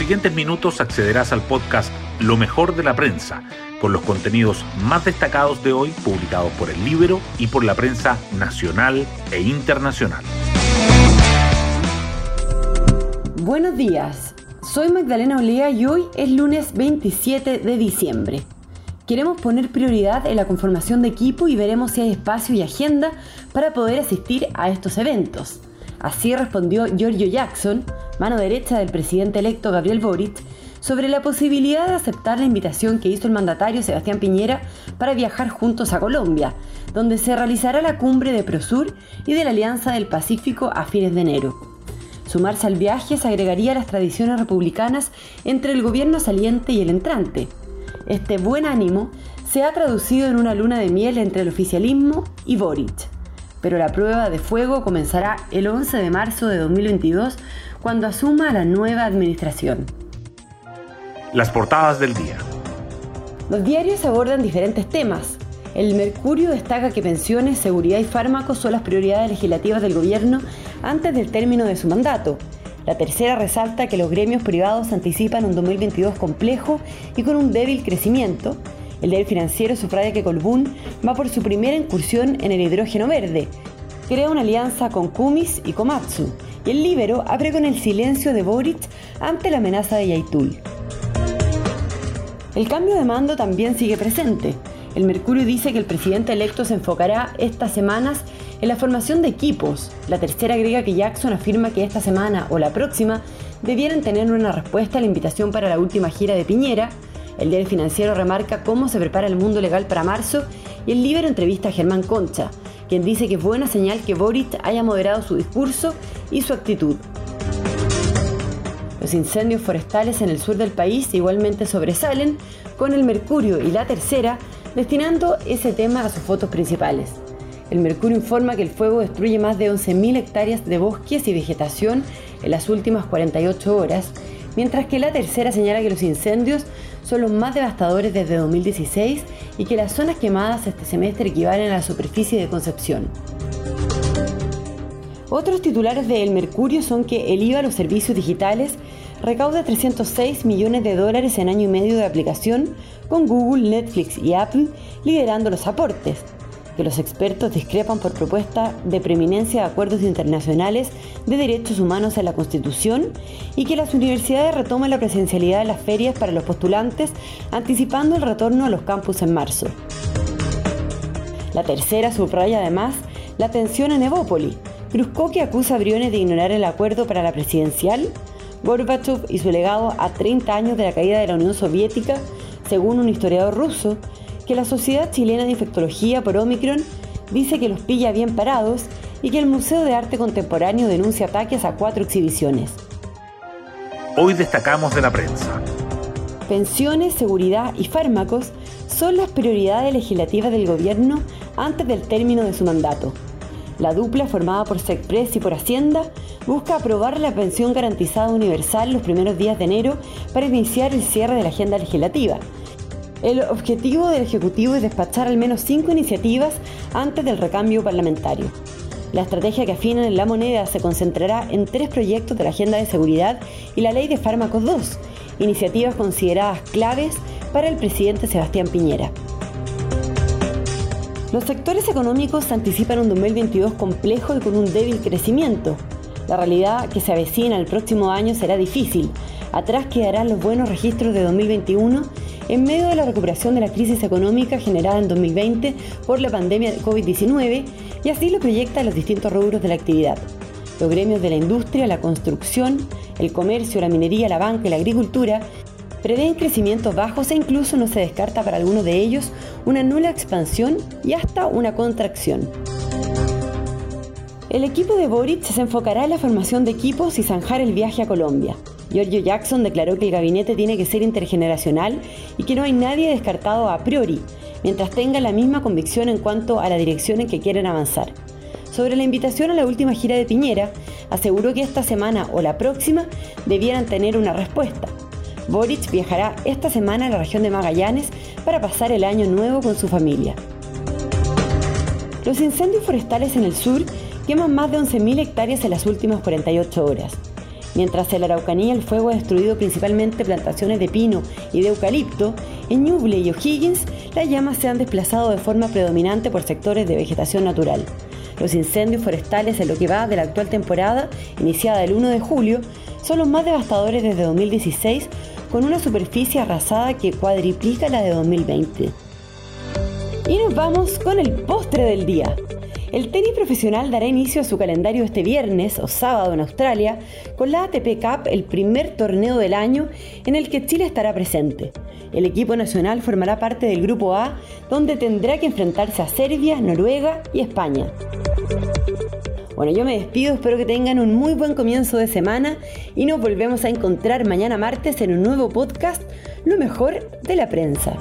siguientes minutos accederás al podcast Lo mejor de la prensa, con los contenidos más destacados de hoy publicados por el libro y por la prensa nacional e internacional. Buenos días, soy Magdalena Olea y hoy es lunes 27 de diciembre. Queremos poner prioridad en la conformación de equipo y veremos si hay espacio y agenda para poder asistir a estos eventos. Así respondió Giorgio Jackson, mano derecha del presidente electo Gabriel Boric, sobre la posibilidad de aceptar la invitación que hizo el mandatario Sebastián Piñera para viajar juntos a Colombia, donde se realizará la cumbre de Prosur y de la Alianza del Pacífico a fines de enero. Sumarse al viaje se agregaría a las tradiciones republicanas entre el gobierno saliente y el entrante. Este buen ánimo se ha traducido en una luna de miel entre el oficialismo y Boric. Pero la prueba de fuego comenzará el 11 de marzo de 2022 cuando asuma la nueva administración. Las portadas del día. Los diarios abordan diferentes temas. El Mercurio destaca que pensiones, seguridad y fármacos son las prioridades legislativas del gobierno antes del término de su mandato. La tercera resalta que los gremios privados anticipan un 2022 complejo y con un débil crecimiento. El diario financiero subraya que Colbún va por su primera incursión en el hidrógeno verde. Crea una alianza con Kumis y Komatsu. Y el Libero abre con el silencio de Boric ante la amenaza de Yaitul. El cambio de mando también sigue presente. El Mercurio dice que el presidente electo se enfocará estas semanas en la formación de equipos, la tercera agrega que Jackson afirma que esta semana o la próxima debieran tener una respuesta a la invitación para la última gira de Piñera. El diario financiero remarca cómo se prepara el mundo legal para marzo y el Libero entrevista a Germán Concha, quien dice que es buena señal que Boric haya moderado su discurso y su actitud. Los incendios forestales en el sur del país igualmente sobresalen, con el Mercurio y la Tercera destinando ese tema a sus fotos principales. El Mercurio informa que el fuego destruye más de 11.000 hectáreas de bosques y vegetación en las últimas 48 horas, mientras que la tercera señala que los incendios son los más devastadores desde 2016 y que las zonas quemadas este semestre equivalen a la superficie de Concepción. Otros titulares de El Mercurio son que el IVA a los servicios digitales recauda 306 millones de dólares en año y medio de aplicación, con Google, Netflix y Apple liderando los aportes que los expertos discrepan por propuesta de preeminencia de acuerdos internacionales de derechos humanos en la Constitución y que las universidades retomen la presencialidad de las ferias para los postulantes, anticipando el retorno a los campus en marzo. La tercera subraya además la tensión en Evópoli. Kruzkoki acusa a Briones de ignorar el acuerdo para la presidencial. Gorbachev y su legado a 30 años de la caída de la Unión Soviética, según un historiador ruso, que la Sociedad Chilena de Infectología por Omicron dice que los pilla bien parados y que el Museo de Arte Contemporáneo denuncia ataques a cuatro exhibiciones. Hoy destacamos de la prensa. Pensiones, seguridad y fármacos son las prioridades legislativas del gobierno antes del término de su mandato. La dupla, formada por SECPRES y por Hacienda, busca aprobar la pensión garantizada universal los primeros días de enero para iniciar el cierre de la agenda legislativa el objetivo del Ejecutivo es despachar al menos cinco iniciativas antes del recambio parlamentario. La estrategia que afina en la moneda se concentrará en tres proyectos de la Agenda de Seguridad y la Ley de Fármacos 2, iniciativas consideradas claves para el presidente Sebastián Piñera. Los sectores económicos anticipan un 2022 complejo y con un débil crecimiento. La realidad que se avecina el próximo año será difícil. Atrás quedarán los buenos registros de 2021 en medio de la recuperación de la crisis económica generada en 2020 por la pandemia de COVID-19 y así lo proyecta los distintos rubros de la actividad. Los gremios de la industria, la construcción, el comercio, la minería, la banca y la agricultura prevén crecimientos bajos e incluso no se descarta para algunos de ellos una nula expansión y hasta una contracción. El equipo de Boric se enfocará en la formación de equipos y zanjar el viaje a Colombia. Giorgio Jackson declaró que el gabinete tiene que ser intergeneracional y que no hay nadie descartado a priori, mientras tenga la misma convicción en cuanto a la dirección en que quieren avanzar. Sobre la invitación a la última gira de Piñera, aseguró que esta semana o la próxima debieran tener una respuesta. Boric viajará esta semana a la región de Magallanes para pasar el año nuevo con su familia. Los incendios forestales en el sur queman más de 11.000 hectáreas en las últimas 48 horas. Mientras en la Araucanía el fuego ha destruido principalmente plantaciones de pino y de eucalipto, en Ñuble y O'Higgins las llamas se han desplazado de forma predominante por sectores de vegetación natural. Los incendios forestales en lo que va de la actual temporada, iniciada el 1 de julio, son los más devastadores desde 2016, con una superficie arrasada que cuadriplica la de 2020. Y nos vamos con el postre del día. El tenis profesional dará inicio a su calendario este viernes o sábado en Australia con la ATP Cup, el primer torneo del año en el que Chile estará presente. El equipo nacional formará parte del Grupo A, donde tendrá que enfrentarse a Serbia, Noruega y España. Bueno, yo me despido, espero que tengan un muy buen comienzo de semana y nos volvemos a encontrar mañana martes en un nuevo podcast, Lo mejor de la prensa.